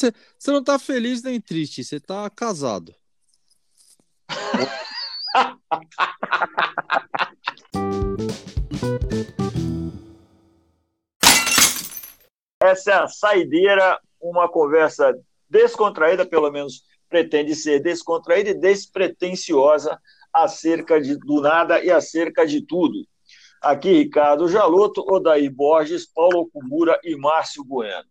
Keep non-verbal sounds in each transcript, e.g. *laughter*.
você, não tá feliz nem triste, você tá casado. Essa é a saideira, uma conversa descontraída, pelo menos pretende ser descontraída e despretensiosa acerca de, do nada e acerca de tudo. Aqui, Ricardo Jaloto, Odair Borges, Paulo Kumura e Márcio Bueno.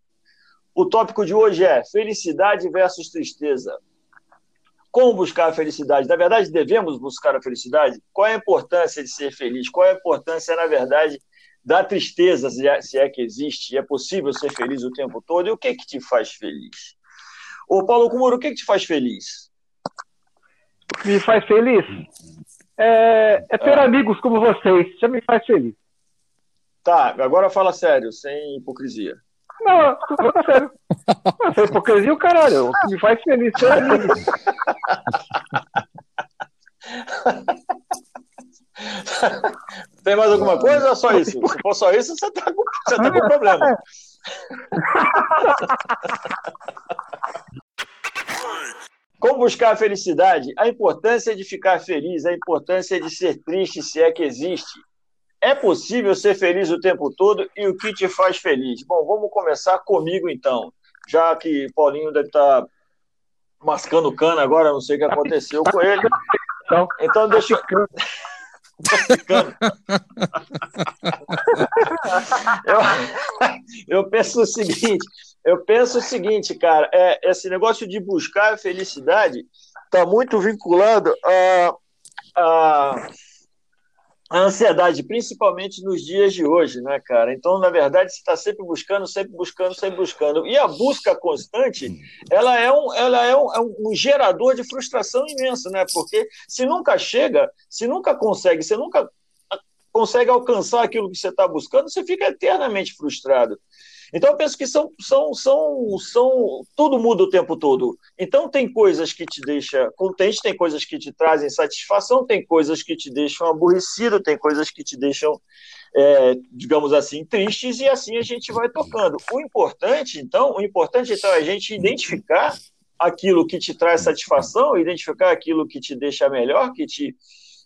O tópico de hoje é felicidade versus tristeza. Como buscar a felicidade? Na verdade, devemos buscar a felicidade? Qual é a importância de ser feliz? Qual é a importância, na verdade, da tristeza, se é, é que existe? É possível ser feliz o tempo todo? E o que, é que te faz feliz? Ô, Paulo Kumura, o que, é que te faz feliz? Me faz feliz? É, é ter ah. amigos como vocês. Já me faz feliz. Tá, agora fala sério, sem hipocrisia. Não, fala sério. Sem hipocrisia o caralho. O que me faz feliz ter amigos. Tem mais alguma coisa ou só isso? Se for só isso, você tá com, você tá com problema. Como buscar a felicidade? A importância de ficar feliz, a importância de ser triste, se é que existe. É possível ser feliz o tempo todo e o que te faz feliz? Bom, vamos começar comigo então, já que Paulinho deve estar tá mascando cana agora, não sei o que aconteceu com ele. Então, então deixa eu. *laughs* eu, eu penso o seguinte, eu penso o seguinte, cara, é, esse negócio de buscar a felicidade está muito vinculado a, a, a, ansiedade, principalmente nos dias de hoje, né, cara? Então, na verdade, você está sempre buscando, sempre buscando, sempre buscando. E a busca constante, ela é um, ela é um, é um gerador de frustração imensa, né? Porque se nunca chega, se nunca consegue, você nunca consegue alcançar aquilo que você está buscando, você fica eternamente frustrado. Então, eu penso que são, são, são, são, tudo muda o tempo todo. Então, tem coisas que te deixam contente, tem coisas que te trazem satisfação, tem coisas que te deixam aborrecido, tem coisas que te deixam, é, digamos assim, tristes, e assim a gente vai tocando. O importante, então, o importante, então, é a gente identificar aquilo que te traz satisfação, identificar aquilo que te deixa melhor, que te,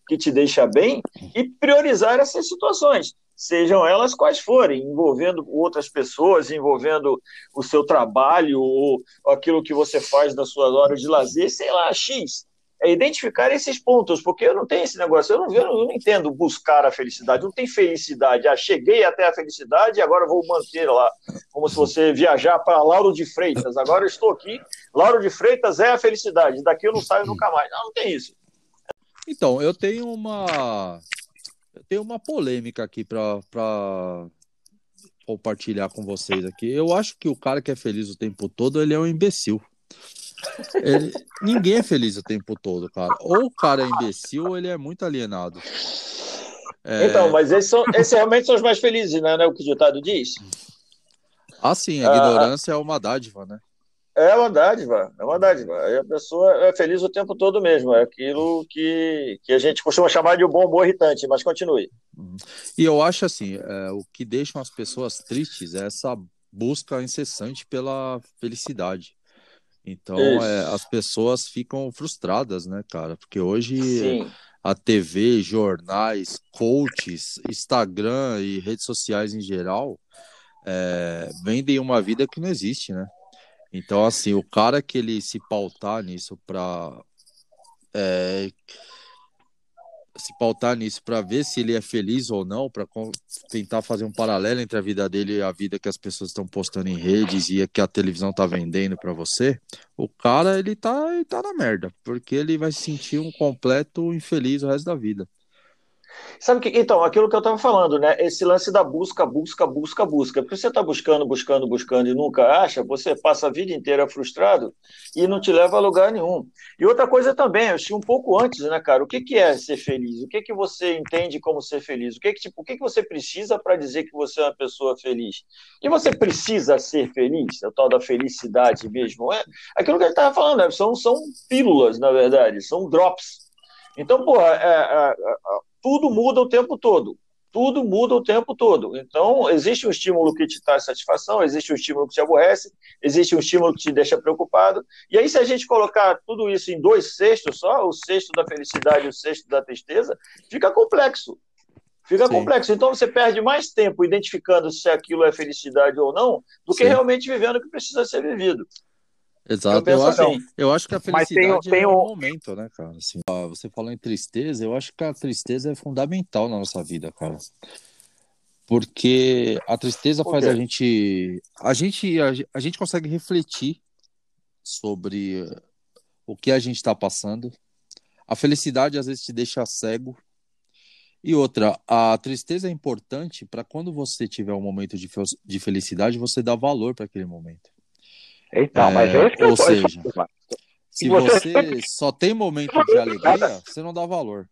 que te deixa bem, e priorizar essas situações sejam elas quais forem, envolvendo outras pessoas, envolvendo o seu trabalho ou aquilo que você faz nas suas horas de lazer, sei lá, X. É identificar esses pontos, porque eu não tenho esse negócio, eu não, eu não entendo buscar a felicidade, não tem felicidade. Ah, cheguei até a felicidade e agora vou manter lá, como se você viajar para Lauro de Freitas. Agora estou aqui, Lauro de Freitas é a felicidade, daqui eu não saio nunca mais. Não, não tem isso. Então, eu tenho uma eu tenho uma polêmica aqui para compartilhar com vocês aqui. Eu acho que o cara que é feliz o tempo todo, ele é um imbecil. Ele, ninguém é feliz o tempo todo, cara. Ou o cara é imbecil ou ele é muito alienado. É... Então, mas esses, são, esses realmente são os mais felizes, né? É o que o ditado diz? Ah, sim, a ignorância ah, é uma dádiva, né? É uma dádiva, é uma dádiva. Aí a pessoa é feliz o tempo todo mesmo. É aquilo que, que a gente costuma chamar de um bom humor irritante, mas continue. Uhum. E eu acho assim, é, o que deixa as pessoas tristes é essa busca incessante pela felicidade. Então, é, as pessoas ficam frustradas, né, cara? Porque hoje Sim. a TV, jornais, coaches, Instagram e redes sociais em geral é, vendem uma vida que não existe, né? Então, assim, o cara que ele se pautar nisso para é, se pautar nisso para ver se ele é feliz ou não, para tentar fazer um paralelo entre a vida dele e a vida que as pessoas estão postando em redes e a que a televisão tá vendendo para você, o cara ele tá, ele tá na merda, porque ele vai se sentir um completo infeliz o resto da vida. Sabe que, então, aquilo que eu estava falando, né? Esse lance da busca, busca, busca, busca. Porque você está buscando, buscando, buscando e nunca acha, você passa a vida inteira frustrado e não te leva a lugar nenhum. E outra coisa também, eu achei um pouco antes, né, cara? O que, que é ser feliz? O que, que você entende como ser feliz? O que, que, tipo, o que, que você precisa para dizer que você é uma pessoa feliz? E você precisa ser feliz? É o tal da felicidade mesmo. É aquilo que ele estava falando, né? são, são pílulas, na verdade, são drops. Então, porra, é, é, é tudo muda o tempo todo. tudo muda o tempo todo. Então, existe um estímulo que te traz satisfação, existe um estímulo que te aborrece, existe um estímulo que te deixa preocupado. E aí, se a gente colocar tudo isso em dois cestos só, o cesto da felicidade e o cesto da tristeza, fica complexo. Fica Sim. complexo. Então, você perde mais tempo identificando se aquilo é felicidade ou não, do que Sim. realmente vivendo o que precisa ser vivido. Exato, eu, eu acho, assim. eu acho que a felicidade tem, tem é um momento, né, cara? Assim, você falou em tristeza, eu acho que a tristeza é fundamental na nossa vida, cara. Porque a tristeza faz a gente, a gente. A gente consegue refletir sobre o que a gente está passando. A felicidade às vezes te deixa cego. E outra, a tristeza é importante para quando você tiver um momento de, de felicidade, você dar valor para aquele momento. Então, é, mas é isso que ou eu seja, se você só tem momento de alegria, você não dá valor.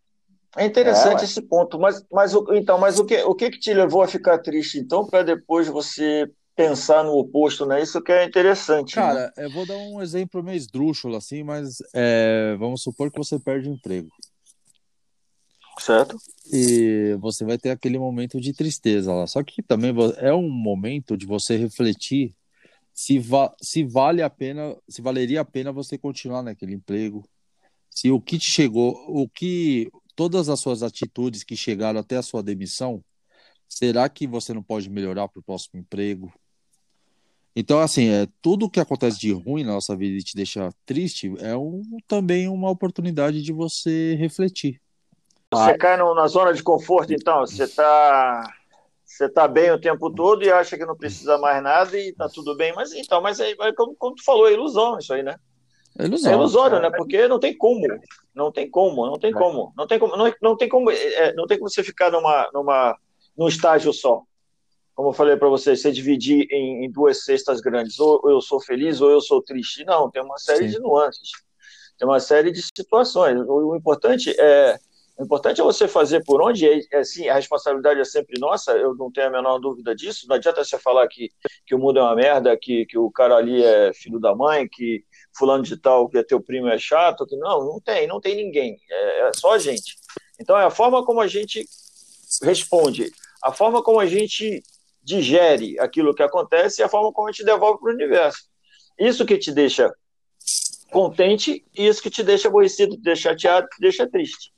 É interessante é, esse ponto, mas, mas então, mas o que, o que que te levou a ficar triste então para depois você pensar no oposto, né? Isso que é interessante. Né? Cara, né? eu vou dar um exemplo meio esdrúxulo assim, mas é, vamos supor que você perde o emprego. Certo. E você vai ter aquele momento de tristeza lá. Só que também é um momento de você refletir se, va se vale a pena, se valeria a pena você continuar naquele emprego, se o que te chegou, o que todas as suas atitudes que chegaram até a sua demissão, será que você não pode melhorar para o próximo emprego? Então, assim, é, tudo que acontece de ruim na nossa vida e te deixa triste é um, também uma oportunidade de você refletir. Você cai no, na zona de conforto, então? Você está você está bem o tempo todo e acha que não precisa mais nada e está tudo bem. Mas então, mas aí, como, como tu falou, é ilusão isso aí, né? É, ilusão, é ilusório, né? Porque não tem como, não tem como, não tem como, não tem como, não, não tem como, é, não tem como você ficar numa, numa, num estágio só. Como eu falei para você, você dividir em, em, duas cestas grandes, ou eu sou feliz ou eu sou triste. Não, tem uma série Sim. de nuances, tem uma série de situações. O, o importante é o importante é você fazer por onde, é, assim, a responsabilidade é sempre nossa, eu não tenho a menor dúvida disso. Não adianta você falar que, que o mundo é uma merda, que, que o cara ali é filho da mãe, que fulano de tal, que é teu primo é chato. Que... Não, não tem, não tem ninguém, é, é só a gente. Então é a forma como a gente responde, a forma como a gente digere aquilo que acontece e a forma como a gente devolve para o universo. Isso que te deixa contente e isso que te deixa aborrecido, te deixa chateado, te deixa triste.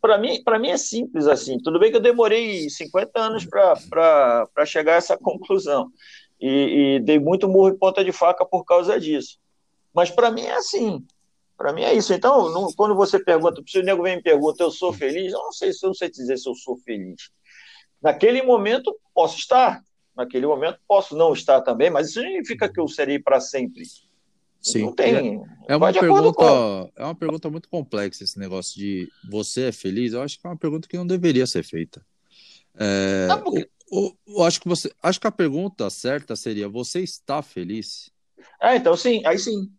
Para mim, para mim é simples assim. Tudo bem que eu demorei 50 anos para chegar a essa conclusão e, e, dei muito murro em ponta de faca por causa disso. Mas para mim é assim. Para mim é isso. Então, não, quando você pergunta, se o nego vem me pergunta, eu sou feliz? Eu não sei se eu não sei dizer se eu sou feliz. Naquele momento posso estar, naquele momento posso não estar também, mas isso significa que eu serei para sempre. Sim. Não tem. É, é uma pergunta, com... é uma pergunta muito complexa esse negócio de você é feliz. Eu acho que é uma pergunta que não deveria ser feita. É, não, porque... eu, eu, acho que você, acho que a pergunta certa seria: você está feliz? Ah, então sim, aí sim.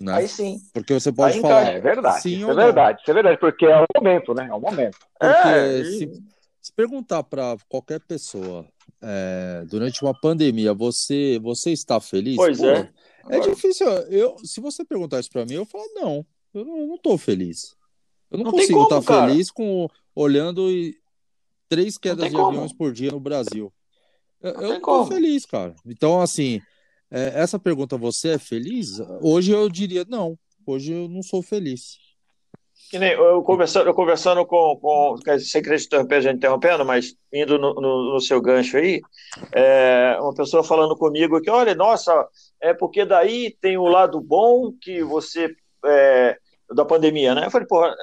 Né? Aí sim. Porque você pode aí falar. É verdade. Sim é verdade, é verdade, porque é o momento, né? É o momento. Porque é, se, se perguntar para qualquer pessoa é, durante uma pandemia, você, você está feliz? Pois Pô, é. É difícil. Eu, se você perguntar isso para mim, eu falo, não, eu não, eu não tô feliz. Eu não, não consigo estar tá feliz com olhando e três quedas de como. aviões por dia no Brasil. Eu não, eu tô como. feliz, cara. Então, assim, é, essa pergunta, você é feliz? Hoje eu diria, não. Hoje eu não sou feliz. Eu conversando, eu conversando com, com. Sei que estou interrompendo, mas indo no, no, no seu gancho aí, é, uma pessoa falando comigo que, olha, nossa, é porque daí tem o lado bom que você. É, da pandemia, né? Eu falei, porra,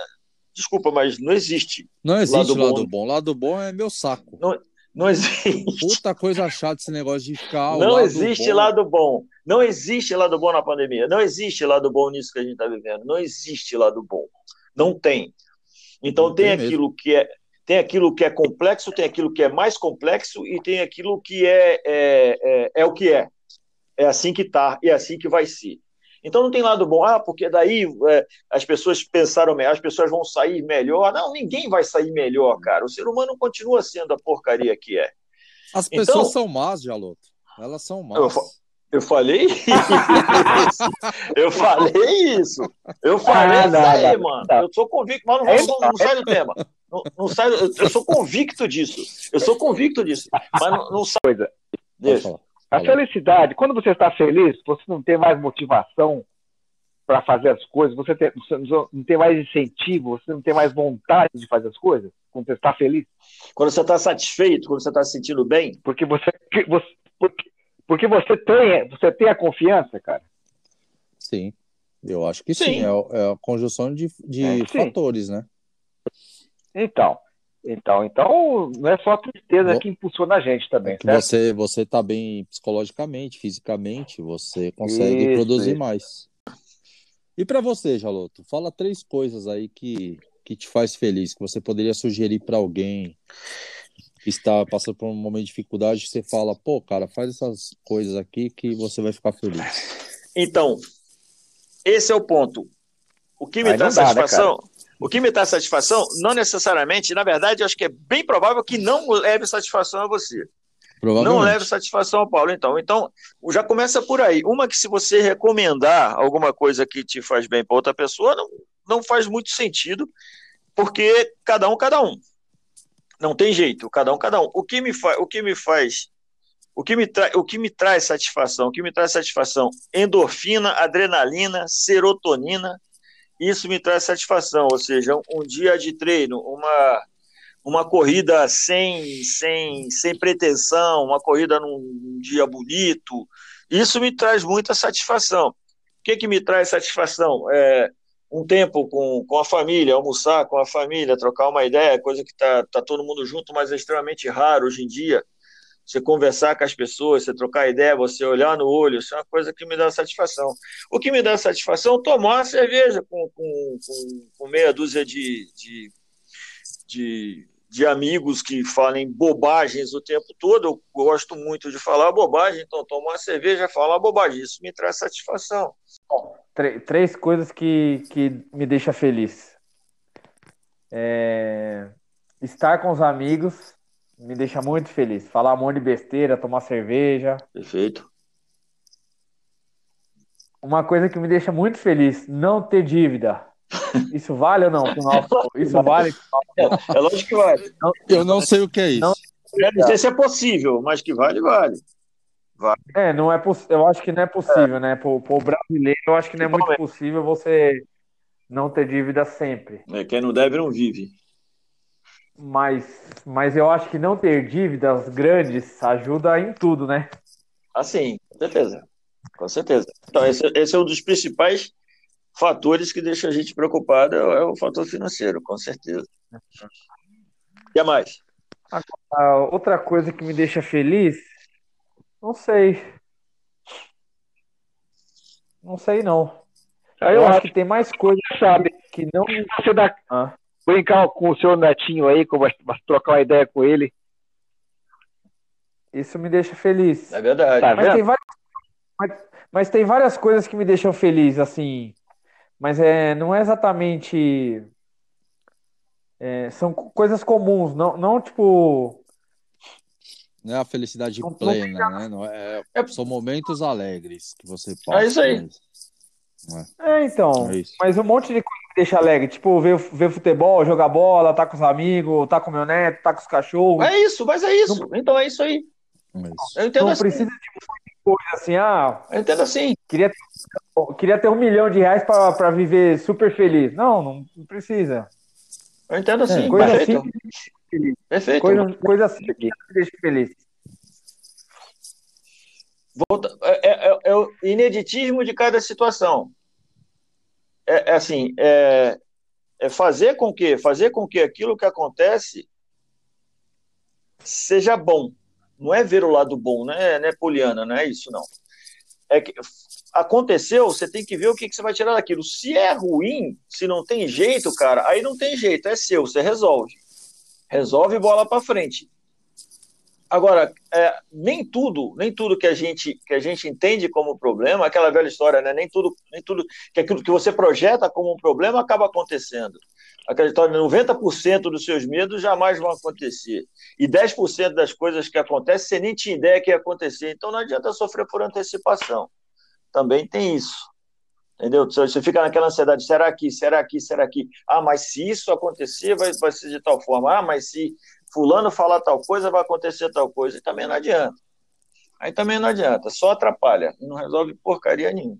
desculpa, mas não existe. Não existe lado, lado bom. bom. Lado bom é meu saco. Não, não existe. Puta coisa chata esse negócio de ficar. Não existe bom. lado bom. Não existe lado bom na pandemia. Não existe lado bom nisso que a gente está vivendo. Não existe lado bom. Não tem. Então não tem, tem aquilo que é tem aquilo que é complexo, tem aquilo que é mais complexo e tem aquilo que é, é, é, é o que é. É assim que está e é assim que vai ser. Então não tem lado bom, ah, porque daí é, as pessoas pensaram melhor, as pessoas vão sair melhor. Não, ninguém vai sair melhor, cara. O ser humano continua sendo a porcaria que é. As pessoas então, são más, Jaloto. Elas são más. Eu, eu falei isso. *laughs* eu falei isso. Eu falei ah, isso aí, mano. Eu sou convicto, mas não, vamos, não sai do tema. Não, não sai, eu sou convicto disso. Eu sou convicto disso. Mas não, não sai. Deixa. A felicidade, quando você está feliz, você não tem mais motivação para fazer as coisas, você, tem, você, não tem mais incentivo, você não tem mais vontade de fazer as coisas, quando você está feliz. Quando você está satisfeito, quando você está se sentindo bem. Porque você, você porque, porque, você tem, você tem a confiança, cara. Sim, eu acho que sim. sim. É, é, a conjunção de, de é, fatores, né? Então, então, então não é só a tristeza Bom, que impulsiona a gente também. É você você está bem psicologicamente, fisicamente, você consegue isso, produzir isso. mais. E para você, Jaloto, fala três coisas aí que, que te faz feliz, que você poderia sugerir para alguém que está passando por um momento de dificuldade, você fala, pô, cara, faz essas coisas aqui que você vai ficar feliz. Então, esse é o ponto. O que me Aí dá né, satisfação, né, o que me dá satisfação, não necessariamente, na verdade, eu acho que é bem provável que não leve satisfação a você. Não leve satisfação ao Paulo, então. Então, já começa por aí. Uma que se você recomendar alguma coisa que te faz bem para outra pessoa, não, não faz muito sentido, porque cada um, cada um. Não tem jeito, cada um, cada um. O que me, fa o que me faz o que, me o que me traz satisfação? O que me traz satisfação? Endorfina, adrenalina, serotonina, isso me traz satisfação. Ou seja, um, dia de treino, uma, uma corrida sem, sem, sem pretensão, uma corrida num dia bonito, isso me traz muita satisfação. O que, que me traz satisfação? É um tempo com, com a família, almoçar com a família, trocar uma ideia, coisa que está tá todo mundo junto, mas é extremamente raro hoje em dia. Você conversar com as pessoas, você trocar ideia, você olhar no olho, isso é uma coisa que me dá satisfação. O que me dá satisfação é tomar uma cerveja com, com, com, com meia dúzia de, de, de de amigos que falem bobagens o tempo todo. Eu gosto muito de falar bobagem, então tomar cerveja, falar bobagem, isso me traz satisfação. Três coisas que, que me deixa feliz. É... Estar com os amigos me deixa muito feliz. Falar um monte de besteira, tomar cerveja. Perfeito. Uma coisa que me deixa muito feliz, não ter dívida. *laughs* Isso vale ou não? Isso vale? É, é lógico que vale. Eu não sei o que é isso. Não, não sei se é possível, mas que vale, vale. vale. É, não é eu acho que não é possível, é. né? Para o brasileiro, eu acho que não é muito possível você não ter dívida sempre. É, quem não deve não vive. Mas, mas eu acho que não ter dívidas grandes ajuda em tudo, né? Assim, com certeza. Com certeza. Então, esse, esse é um dos principais fatores que deixam a gente preocupado é o fator financeiro, com certeza. E a mais? outra coisa que me deixa feliz, não sei. Não sei não. Eu, eu acho que tem mais coisas, sabe, que não você dá ah. Brincar com o seu netinho aí, como trocar uma ideia com ele. Isso me deixa feliz. É verdade. Tá mas, tem várias, mas, mas tem várias coisas que me deixam feliz, assim, mas é, não é exatamente. É, são coisas comuns, não, não tipo. Não é a felicidade não, plena, não né? Não é, é, são momentos alegres que você passa. É isso aí. É. é. então. É mas um monte de coisa deixa alegre. Tipo, ver, ver futebol, jogar bola, tá com os amigos, tá com meu neto, tá com os cachorros. É isso, mas é isso. Não... Então é isso aí. É isso. Eu entendo não assim. precisa de coisa assim, ah. Eu entendo assim. Queria ter queria ter um milhão de reais para viver super feliz. Não, não precisa. Eu entendo assim. É, coisa perfeito. assim. Perfeito. Coisa, coisa assim que deixa feliz. Volta, é, é, é, o ineditismo de cada situação. É, é assim, é, é, fazer com que fazer com que aquilo que acontece seja bom. Não é ver o lado bom, não é, não é poliana, não é isso não. É que aconteceu, você tem que ver o que, que você vai tirar daquilo. Se é ruim, se não tem jeito, cara, aí não tem jeito, é seu, você resolve. Resolve bola para frente. Agora, é, nem tudo, nem tudo que a gente que a gente entende como problema, aquela velha história, né? Nem tudo, nem tudo que aquilo que você projeta como um problema acaba acontecendo. Aquela história, 90% dos seus medos jamais vão acontecer. E 10% das coisas que acontecem, você nem tinha ideia que ia acontecer. Então não adianta sofrer por antecipação também tem isso. Entendeu? Você fica naquela ansiedade, será que, será que, será que? Ah, mas se isso acontecer, vai, vai ser de tal forma. Ah, mas se fulano falar tal coisa, vai acontecer tal coisa. E também não adianta. Aí também não adianta, só atrapalha, não resolve porcaria nenhuma.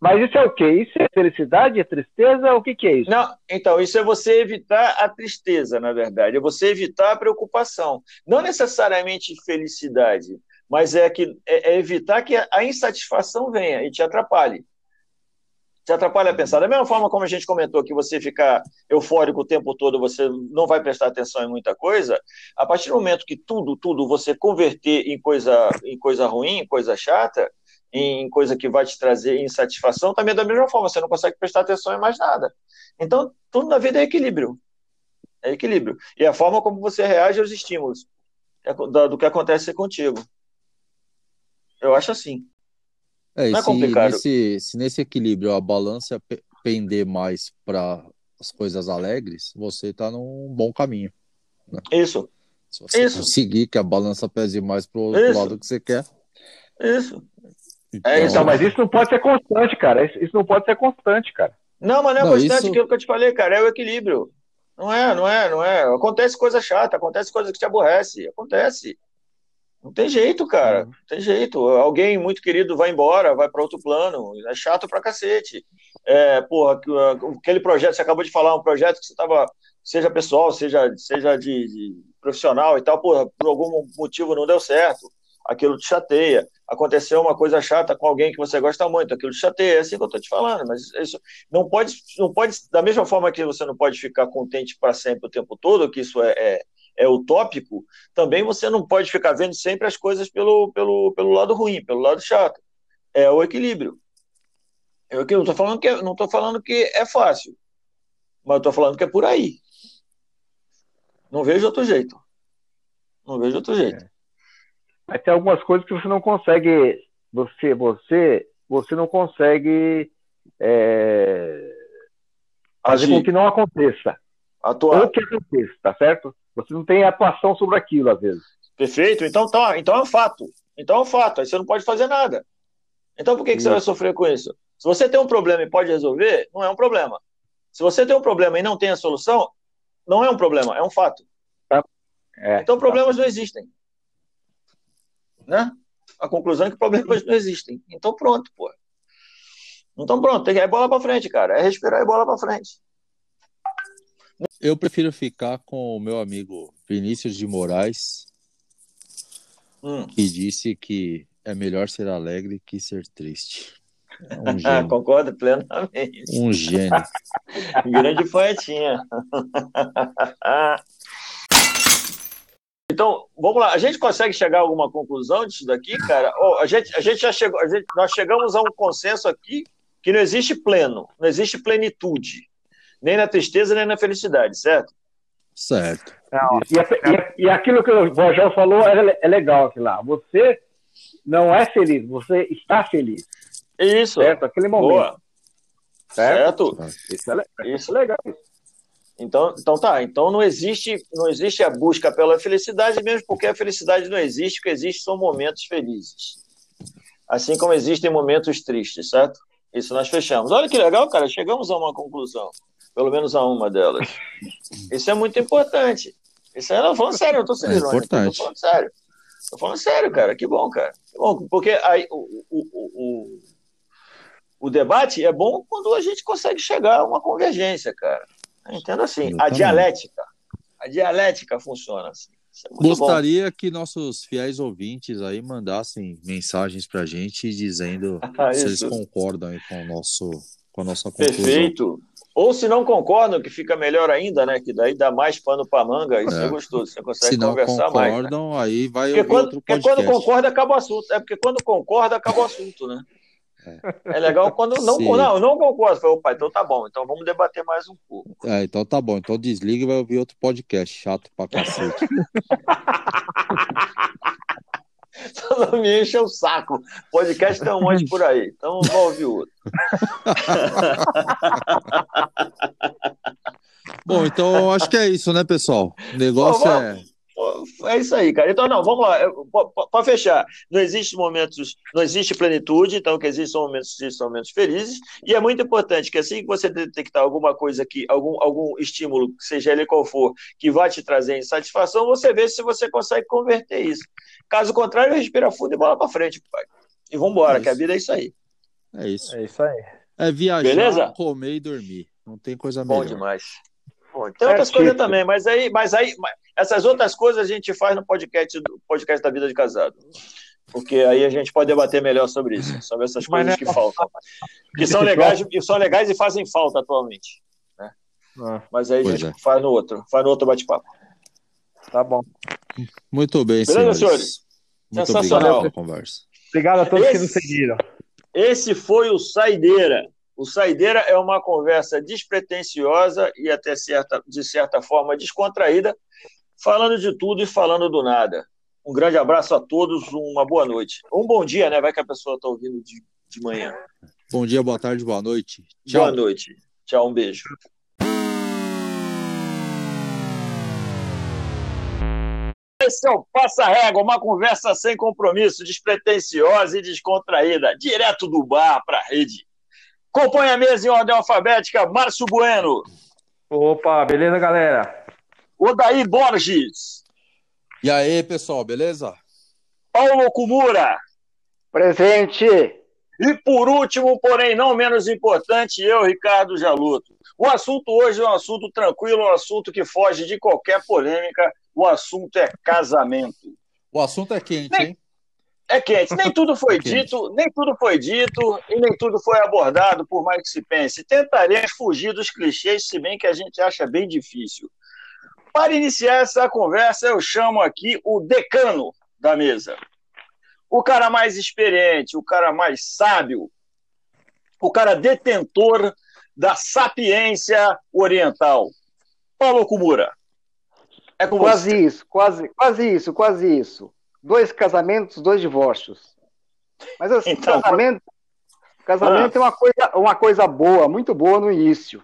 Mas isso é o quê? Isso é felicidade, é tristeza? O que, que é isso? Não, então, isso é você evitar a tristeza, na verdade, é você evitar a preocupação. Não necessariamente felicidade, mas é, que, é, é evitar que a insatisfação venha e te atrapalhe te atrapalha a pensar. Da mesma forma como a gente comentou que você ficar eufórico o tempo todo, você não vai prestar atenção em muita coisa, a partir do momento que tudo, tudo você converter em coisa, em coisa ruim, em coisa chata, em coisa que vai te trazer insatisfação, também é da mesma forma, você não consegue prestar atenção em mais nada. Então, tudo na vida é equilíbrio. É equilíbrio. E a forma como você reage aos estímulos é do que acontece contigo. Eu acho assim. É, não é complicado. Nesse, se nesse equilíbrio a balança pender mais para as coisas alegres, você está num bom caminho. Né? Isso. Se você Isso. conseguir que a balança pese mais para o lado que você quer. Isso. Então... É, então, mas isso não pode ser constante, cara. Isso, isso não pode ser constante, cara. Não, mas não é não, constante isso... aquilo que eu te falei, cara. É o equilíbrio. Não é, não é, não é. Acontece coisa chata, acontece coisa que te aborrece. Acontece. Não tem jeito, cara. Uhum. Não tem jeito. Alguém muito querido vai embora, vai para outro plano. É chato pra cacete. É, porra, aquele projeto, você acabou de falar, um projeto que você tava, seja pessoal, seja, seja de, de profissional e tal, porra, por algum motivo não deu certo. Aquilo te chateia. Aconteceu uma coisa chata com alguém que você gosta muito, aquilo te chateia. É assim que eu tô te falando, mas isso não pode, não pode, da mesma forma que você não pode ficar contente para sempre o tempo todo, que isso é, é é utópico, também você não pode ficar vendo sempre as coisas pelo, pelo, pelo lado ruim, pelo lado chato. É o equilíbrio. Eu não estou falando, que é, não falando que é fácil, mas estou falando que é por aí. Não vejo outro jeito. Não vejo outro jeito. É. Mas tem algumas coisas que você não consegue, você, você, você não consegue é, fazer Agir. com que não aconteça. Atuar. Ou que aconteça, tá certo? Você não tem atuação sobre aquilo, às vezes. Perfeito. Então, tá, então é um fato. Então é um fato. Aí você não pode fazer nada. Então por que, que você vai sofrer com isso? Se você tem um problema e pode resolver, não é um problema. Se você tem um problema e não tem a solução, não é um problema, é um fato. Tá. É, então problemas tá. não existem. Né? A conclusão é que problemas não existem. Então pronto, pô. Então pronto, tem que é bola para frente, cara. É respirar e bola para frente. Eu prefiro ficar com o meu amigo Vinícius de Moraes, hum. que disse que é melhor ser alegre que ser triste. É um *laughs* gênio. Concordo plenamente. Um gênio. *laughs* Grande poetinha. Então, vamos lá. A gente consegue chegar a alguma conclusão disso daqui, cara? Oh, a, gente, a gente já chegou, a gente, nós chegamos a um consenso aqui que não existe pleno, não existe plenitude nem na tristeza, nem na felicidade, certo? Certo. Não, e, e, e, aquilo que o Rogério falou é, é legal aqui lá. Você não é feliz, você está feliz. Isso. Certo? Aquele momento. Boa. Certo? certo? Isso, é, isso é legal. Então, então tá, então não existe, não existe a busca pela felicidade mesmo, porque a felicidade não existe, o que existe são momentos felizes. Assim como existem momentos tristes, certo? Isso nós fechamos. Olha que legal, cara, chegamos a uma conclusão pelo menos a uma delas. Isso é muito importante. Isso é, não, falando sério, eu estou sendo é irônico, tô falando sério. Tô falando sério, cara, que bom, cara. Que bom, porque aí, o, o, o, o, debate é bom quando a gente consegue chegar a uma convergência, cara. Entendo assim, a dialética, a dialética funciona assim. É Gostaria bom. que nossos fiéis ouvintes aí mandassem mensagens para a gente dizendo *laughs* ah, se eles concordam com, o nosso, com a nossa conclusão. Perfeito. Ou se não concordam, que fica melhor ainda, né? Que daí dá mais pano para manga, isso é. é. gostoso, você consegue se conversar mais. Se não concordam, né? aí vai porque quando, outro podcast. Porque quando concorda, acaba o assunto. É porque quando concorda, acaba o assunto, né? É, é legal quando não, não, não concordo. Falei, opa, então tá bom, então vamos debater mais um pouco. É, então tá bom. Então desliga e vai ouvir outro podcast chato pra cacete. *laughs* não me enche o saco. Podcast tem um monte por aí, então vou ouvir outro. *laughs* Bom, então acho que é isso, né, pessoal? O negócio Pô, é. É isso aí, cara. Então, não, vamos lá. Para fechar, não existe momentos, não existe plenitude, então que existem momentos, existem momentos felizes, e é muito importante que assim que você detectar alguma coisa aqui, algum, algum estímulo, seja ele qual for, que vai te trazer insatisfação, você vê se você consegue converter isso. Caso contrário, respira fundo e bola para frente, pai. E vamos embora, é que a vida é isso aí. É isso. É isso aí. É viajar, Beleza? comer e dormir. Não tem coisa melhor. Bom demais. Bom, tem outras coisas também, mas aí, mas aí, essas outras coisas a gente faz no podcast, podcast da vida de casado. Porque aí a gente pode debater melhor sobre isso, sobre essas coisas é que faltam. Que são *laughs* legais, que são legais e fazem falta atualmente. Né? Ah, mas aí a gente é. faz no outro, faz no outro bate-papo. Tá bom. Muito bem, Beleza, senhores. senhores? Muito Sensacional. Obrigado, conversa. obrigado a todos esse, que nos seguiram. Esse foi o Saideira. O Saideira é uma conversa despretensiosa e até certa, de certa forma descontraída, falando de tudo e falando do nada. Um grande abraço a todos, uma boa noite. Um bom dia, né? Vai que a pessoa está ouvindo de, de manhã. Bom dia, boa tarde, boa noite. Tchau. Boa noite. Tchau, um beijo. Esse é o Passa Régua, uma conversa sem compromisso, despretensiosa e descontraída, direto do bar para a rede. Compõe a mesa em ordem alfabética, Márcio Bueno. Opa, beleza, galera? Odaí Borges. E aí, pessoal, beleza? Paulo Kumura. Presente. E por último, porém não menos importante, eu, Ricardo Jaluto. O assunto hoje é um assunto tranquilo, um assunto que foge de qualquer polêmica. O assunto é casamento. O assunto é quente, hein? É quente. Nem tudo foi é dito, nem tudo foi dito e nem tudo foi abordado, por mais que se pense. Tentaremos fugir dos clichês, se bem que a gente acha bem difícil. Para iniciar essa conversa, eu chamo aqui o decano da mesa. O cara mais experiente, o cara mais sábio, o cara detentor da sapiência oriental. Paulo Kumura. É com quase você. isso, quase, quase isso, quase isso dois casamentos, dois divórcios. Mas assim, então, casamento, casamento ah. é uma coisa, uma coisa boa, muito boa no início.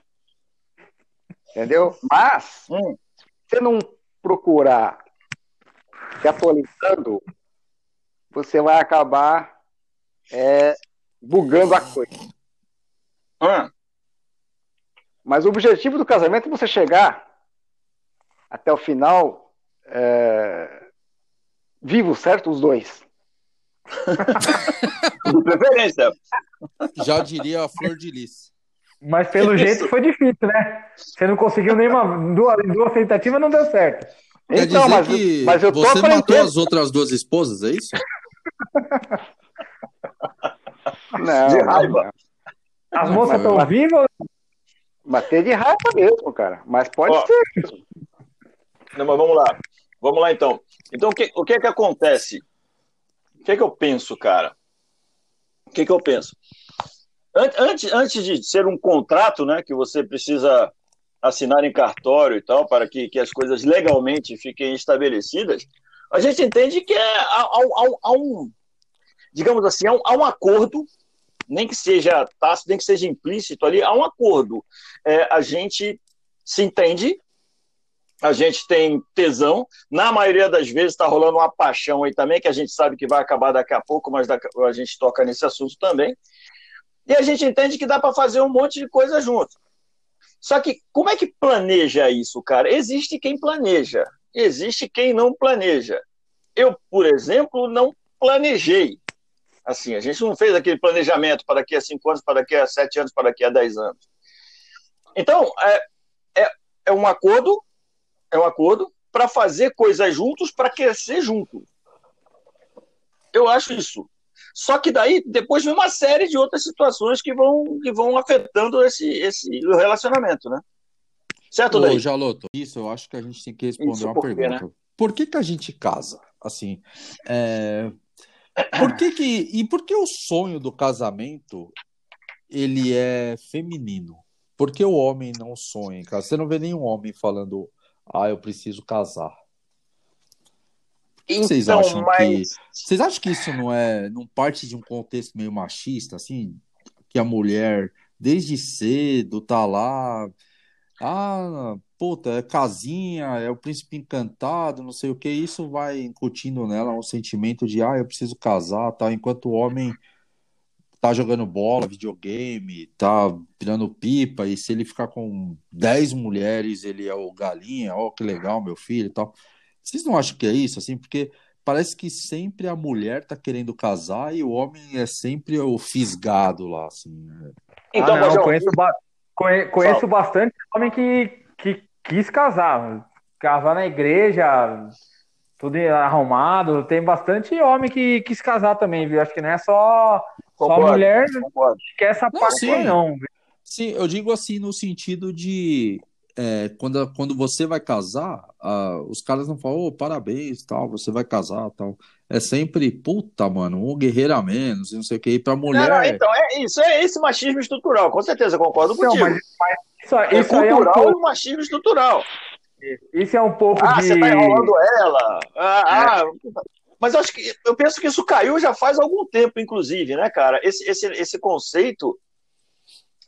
Entendeu? Mas, hum. se você não procurar se atualizando, você vai acabar é, bugando a coisa. Hum. Mas o objetivo do casamento é você chegar até o final é, vivos, certo? Os dois. *laughs* de preferência. Já diria a flor de lis. Mas pelo Isso. jeito foi difícil, né? Você não conseguiu nenhuma. Duas, duas tentativas não deu certo. Quer então, mas, que mas eu tô você matou as outras duas esposas, é isso? *laughs* não, de raiva. Não. As moças estão vivas? Bater de raiva mesmo, cara. Mas pode Ó, ser. Não, mas vamos lá. Vamos lá então. Então, o que, o que é que acontece? O que é que eu penso, cara? O que é que eu penso? Antes, antes de ser um contrato, né, que você precisa assinar em cartório e tal, para que, que as coisas legalmente fiquem estabelecidas, a gente entende que é, há, há, há um, digamos assim, há um, há um, acordo, nem que seja tácito, nem que seja implícito ali, há um acordo. É, a gente se entende a gente tem tesão. Na maioria das vezes está rolando uma paixão aí também, que a gente sabe que vai acabar daqui a pouco, mas a gente toca nesse assunto também. E a gente entende que dá para fazer um monte de coisa junto. Só que como é que planeja isso, cara? Existe quem planeja, existe quem não planeja. Eu, por exemplo, não planejei. Assim, a gente não fez aquele planejamento para daqui a cinco anos, para daqui a sete anos, para daqui a dez anos. Então, é, é, é um acordo é um acordo para fazer coisas juntos, para crescer junto. Eu acho isso. Só que daí depois vem uma série de outras situações que vão, que vão afetando esse, esse relacionamento, né? Certo, daí? Ô, Jaloto, isso eu acho que a gente tem que responder isso uma por pergunta. Né? Por que, que a gente casa? Assim, é... por que que e por que o sonho do casamento ele é feminino? Por que o homem não sonha em casa? Você não vê nenhum homem falando ah, eu preciso casar. Então, vocês acham mas... que vocês acham que isso não é não parte de um contexto meio machista assim? Que a mulher desde cedo tá lá ah puta, é casinha, é o príncipe encantado, não sei o que, isso vai incutindo nela um sentimento de, ah, eu preciso casar, tal, enquanto o homem tá jogando bola, videogame, tá virando pipa, e se ele ficar com 10 mulheres, ele é o galinha, ó, que legal, meu filho e tal. Vocês não acham que é isso, assim? Porque parece que sempre a mulher tá querendo casar e o homem é sempre o fisgado lá, assim. Né? Então, ah, não, conheço, ba conheço bastante homem que, que quis casar. Casar na igreja, tudo arrumado. Tem bastante homem que quis casar também, viu? Acho que não é só Concordo, Só mulher concordo. quer essa não, parte sim. não. Sim, eu digo assim no sentido de é, quando, quando você vai casar, uh, os caras não falam, oh, parabéns, tal, você vai casar, tal. É sempre, puta, mano, um guerreiro a menos, não sei o que, e pra mulher... Não, não, então, é isso, é esse machismo estrutural, com certeza, concordo não, contigo. Mas, mas isso, é isso cultural é um pouco... machismo estrutural. Isso é um pouco ah, de... você tá enrolando ela. Ah, é. ah, mas eu acho que eu penso que isso caiu já faz algum tempo, inclusive, né, cara? Esse, esse, esse conceito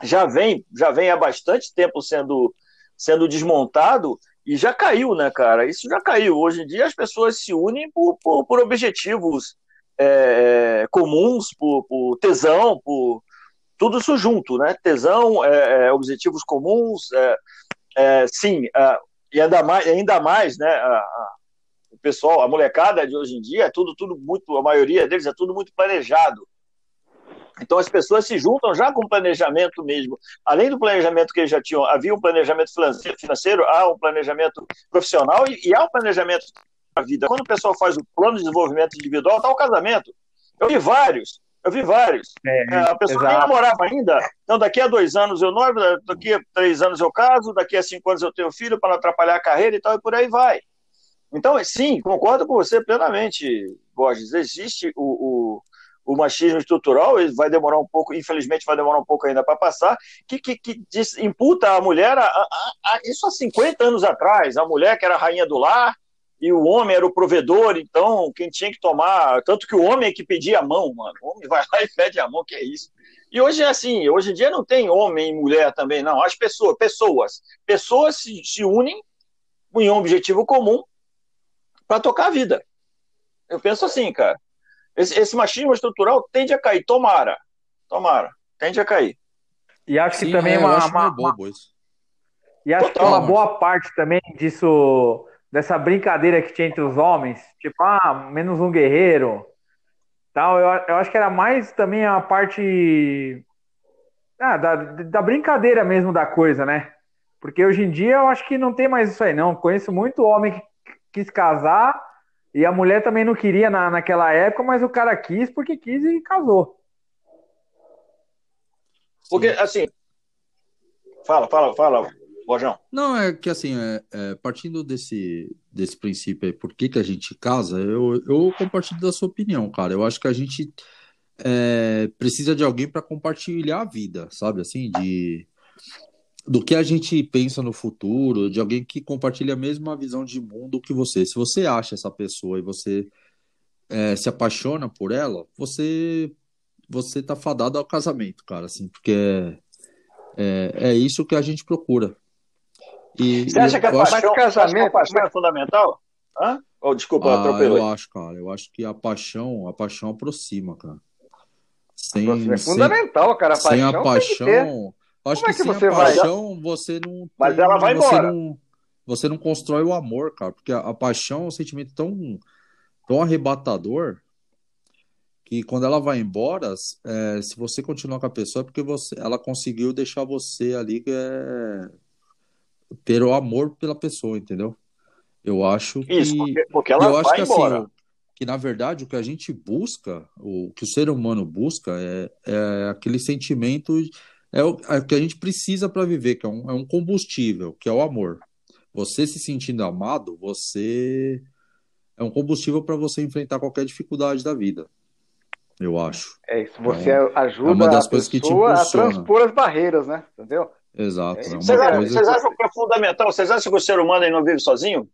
já vem, já vem há bastante tempo sendo, sendo desmontado e já caiu, né, cara? Isso já caiu. Hoje em dia as pessoas se unem por, por, por objetivos é, comuns, por, por, tesão, por tudo isso junto, né? Tesão, é, é, objetivos comuns, é, é, sim, é, e ainda mais, ainda mais né? Pessoal, a molecada de hoje em dia, é tudo, tudo muito, a maioria deles é tudo muito planejado. Então as pessoas se juntam já com planejamento mesmo. Além do planejamento que eles já tinham, havia um planejamento financeiro, há um planejamento profissional e, e há um planejamento da vida. Quando o pessoal faz o plano de desenvolvimento individual, está o casamento. Eu vi vários, eu vi vários. É, é a pessoa exato. nem namorava ainda. Então, daqui a dois anos eu noivo, daqui a três anos eu caso, daqui a cinco anos eu tenho filho para não atrapalhar a carreira e tal, e por aí vai. Então, sim, concordo com você plenamente, Borges. Existe o, o, o machismo estrutural, ele vai demorar um pouco, infelizmente vai demorar um pouco ainda para passar, que, que, que diz, imputa a mulher, a, a, a, isso há 50 anos atrás, a mulher que era a rainha do lar, e o homem era o provedor, então quem tinha que tomar. Tanto que o homem é que pedia a mão, mano. O homem *laughs* vai lá e pede a mão, que é isso. E hoje é assim, hoje em dia não tem homem e mulher também, não. As pessoas, pessoas, pessoas se, se unem em um objetivo comum para tocar a vida. Eu penso assim, cara. Esse, esse, machismo estrutural tende a cair. Tomara. Tomara. Tende a cair. E acho que Sim, também é, uma, uma, bobo isso. E acho Total, que uma boa parte também disso, dessa brincadeira que tinha entre os homens, tipo, ah, menos um guerreiro, tal, eu, eu acho que era mais também a parte ah, da, da brincadeira mesmo da coisa, né? Porque hoje em dia eu acho que não tem mais isso aí, não. Conheço muito homem que quis casar e a mulher também não queria na, naquela época, mas o cara quis porque quis e casou. Porque, assim. Fala, fala, fala, Rojão. Não, é que assim, é, é, partindo desse, desse princípio aí, por que, que a gente casa, eu, eu compartilho da sua opinião, cara. Eu acho que a gente é, precisa de alguém para compartilhar a vida, sabe? Assim, de do que a gente pensa no futuro, de alguém que compartilha a mesma visão de mundo que você. Se você acha essa pessoa e você é, se apaixona por ela, você você tá fadado ao casamento, cara, assim, porque é, é, é isso que a gente procura. E, você acha que a paixão, casamento, a paixão é fundamental? Hã? Oh, desculpa, ah, eu acho, cara. Eu acho que a paixão, a paixão aproxima, cara. Sem, é fundamental, sem, cara. A paixão sem a paixão, Acho Como que, é que você paixão, vai? você não. Mas ela vai você embora. Não, você não constrói o amor, cara, porque a, a, paixão é um sentimento tão, tão arrebatador que quando ela vai embora, é, se você continuar com a pessoa, é porque você, ela conseguiu deixar você ali é, ter o amor pela pessoa, entendeu? Eu acho que. Isso, porque, porque ela eu vai acho que, assim, embora. Assim, que na verdade o que a gente busca, o que o ser humano busca é, é aquele sentimento é o, é o que a gente precisa para viver, que é um, é um combustível, que é o amor. Você se sentindo amado, você é um combustível para você enfrentar qualquer dificuldade da vida. Eu acho. É isso, você é, ajuda é uma das coisas que te a transpor as barreiras, né? Entendeu? Exato. É vocês, acham, vocês acham que é fundamental? Vocês acham que o ser humano não vive sozinho?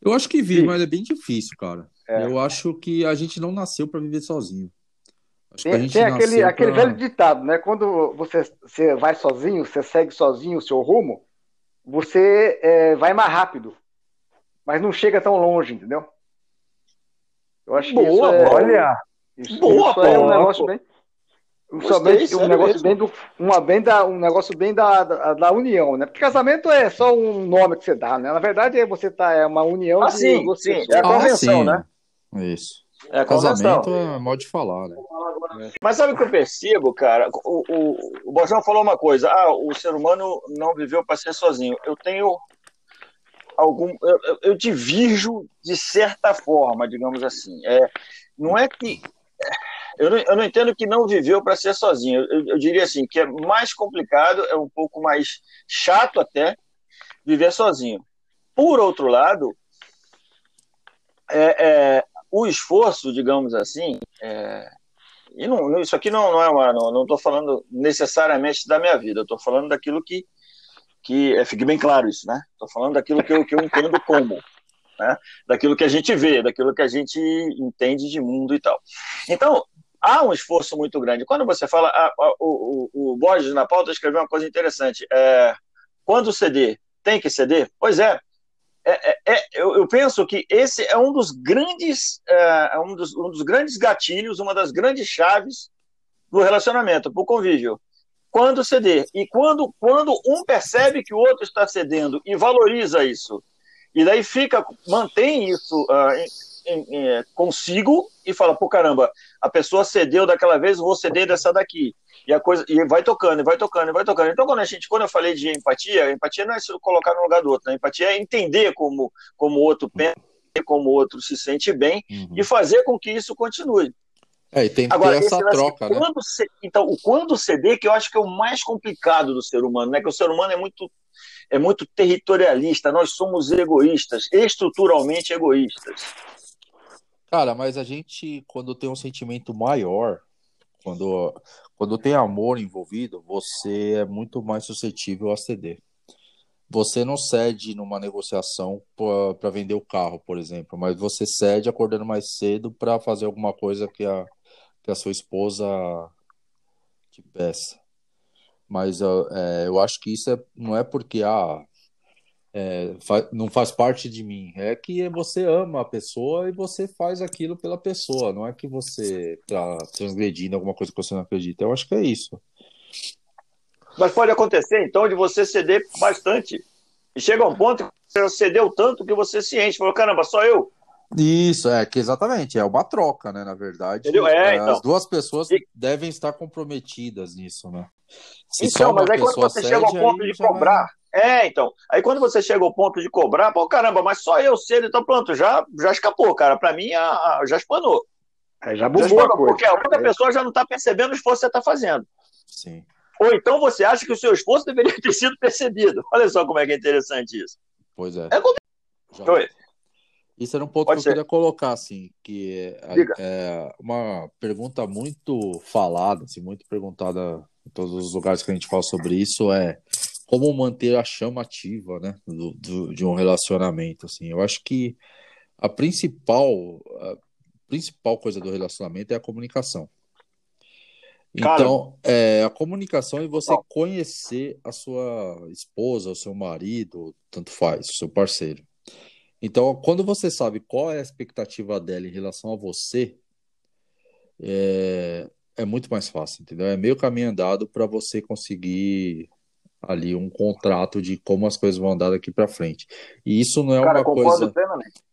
Eu acho que vive, Sim. mas é bem difícil, cara. É. Eu acho que a gente não nasceu para viver sozinho. Tem, tem aquele, pra... aquele velho ditado, né? Quando você, você vai sozinho, você segue sozinho o seu rumo, você é, vai mais rápido, mas não chega tão longe, entendeu? Eu acho que boa, isso é, olha, isso, boa, isso é um negócio bem Somente um negócio bem do, uma bem da, um negócio bem da, da, da, união, né? Porque casamento é só um nome que você dá, né? Na verdade, é você tá é uma união ah, de sim, sim, é a convenção, ah, né? Isso. É Casamento é modo de falar, né? Mas sabe o que eu percebo, cara? O, o, o Bojão falou uma coisa: ah, o ser humano não viveu para ser sozinho. Eu tenho algum. Eu, eu, divirjo de certa forma, digamos assim. É, não é que. Eu não, eu não entendo que não viveu para ser sozinho. Eu, eu diria assim: que é mais complicado, é um pouco mais chato até viver sozinho. Por outro lado, é, é, o esforço, digamos assim, é, e não, isso aqui não, não é uma, não estou falando necessariamente da minha vida, estou falando daquilo que, que é, fique bem claro isso, né? Estou falando daquilo que eu, que eu entendo como, né? Daquilo que a gente vê, daquilo que a gente entende de mundo e tal. Então, há um esforço muito grande. Quando você fala, a, a, o, o, Borges na pauta escreveu uma coisa interessante, é, quando ceder, tem que ceder? Pois é, é, é, é, eu, eu, penso que esse é um dos grandes, é, é, um, dos, um dos grandes gatilhos, uma das grandes chaves do relacionamento, para o convívio. Quando ceder. E quando, quando um percebe que o outro está cedendo e valoriza isso, e daí fica, mantém isso uh, consigo e fala, pô, caramba, a pessoa cedeu daquela vez, vou ceder dessa daqui. E a coisa e vai tocando, e vai tocando, e vai tocando. Então, quando a gente, quando eu falei de empatia, empatia não é se colocar no lugar do outro, né? Empatia é entender como, como o outro pensa, como o outro se sente bem uhum. e fazer com que isso continue. É, e tem que Agora, ter essa troca, né? Quando, então, o quando ceder, que eu acho que é o mais complicado do ser humano, né? Que o ser humano é muito é muito territorialista, nós somos egoístas, estruturalmente egoístas. Cara, mas a gente, quando tem um sentimento maior, quando, quando tem amor envolvido, você é muito mais suscetível a ceder. Você não cede numa negociação para vender o carro, por exemplo, mas você cede acordando mais cedo para fazer alguma coisa que a, que a sua esposa te peça. Mas é, eu acho que isso é, não é porque ah, é, não faz parte de mim. É que você ama a pessoa e você faz aquilo pela pessoa. Não é que você está transgredindo alguma coisa que você não acredita. Eu acho que é isso. Mas pode acontecer, então, de você ceder bastante. E chega a um ponto que você cedeu tanto que você se enche. Falou, caramba, só eu. Isso, é que exatamente, é uma troca, né? Na verdade. É, então. As duas pessoas e... devem estar comprometidas nisso, né? Se então, mas aí quando você cede, chega ao ponto de cobrar, é, então. Aí quando você chega ao ponto de cobrar, pô, caramba, mas só eu cedo, então pronto, já, já escapou, cara. Pra mim, a, a, já espanou. É, já bugou a coisa. Porque a outra é. pessoa já não tá percebendo o esforço que você tá fazendo. Sim. Ou então você acha que o seu esforço deveria *laughs* ter sido percebido. Olha só como é que é interessante isso. Pois é. É complicado. Isso era um ponto Pode que eu queria colocar, assim, que é, é, uma pergunta muito falada, assim, muito perguntada em todos os lugares que a gente fala sobre isso, é como manter a chama ativa, né, do, do, de um relacionamento, assim. Eu acho que a principal, a principal coisa do relacionamento é a comunicação. Então, é, a comunicação é você conhecer a sua esposa, o seu marido, tanto faz, o seu parceiro. Então, quando você sabe qual é a expectativa dela em relação a você, é, é muito mais fácil, entendeu? É meio caminho andado para você conseguir ali um contrato de como as coisas vão andar daqui para frente. E isso não é Cara, uma coisa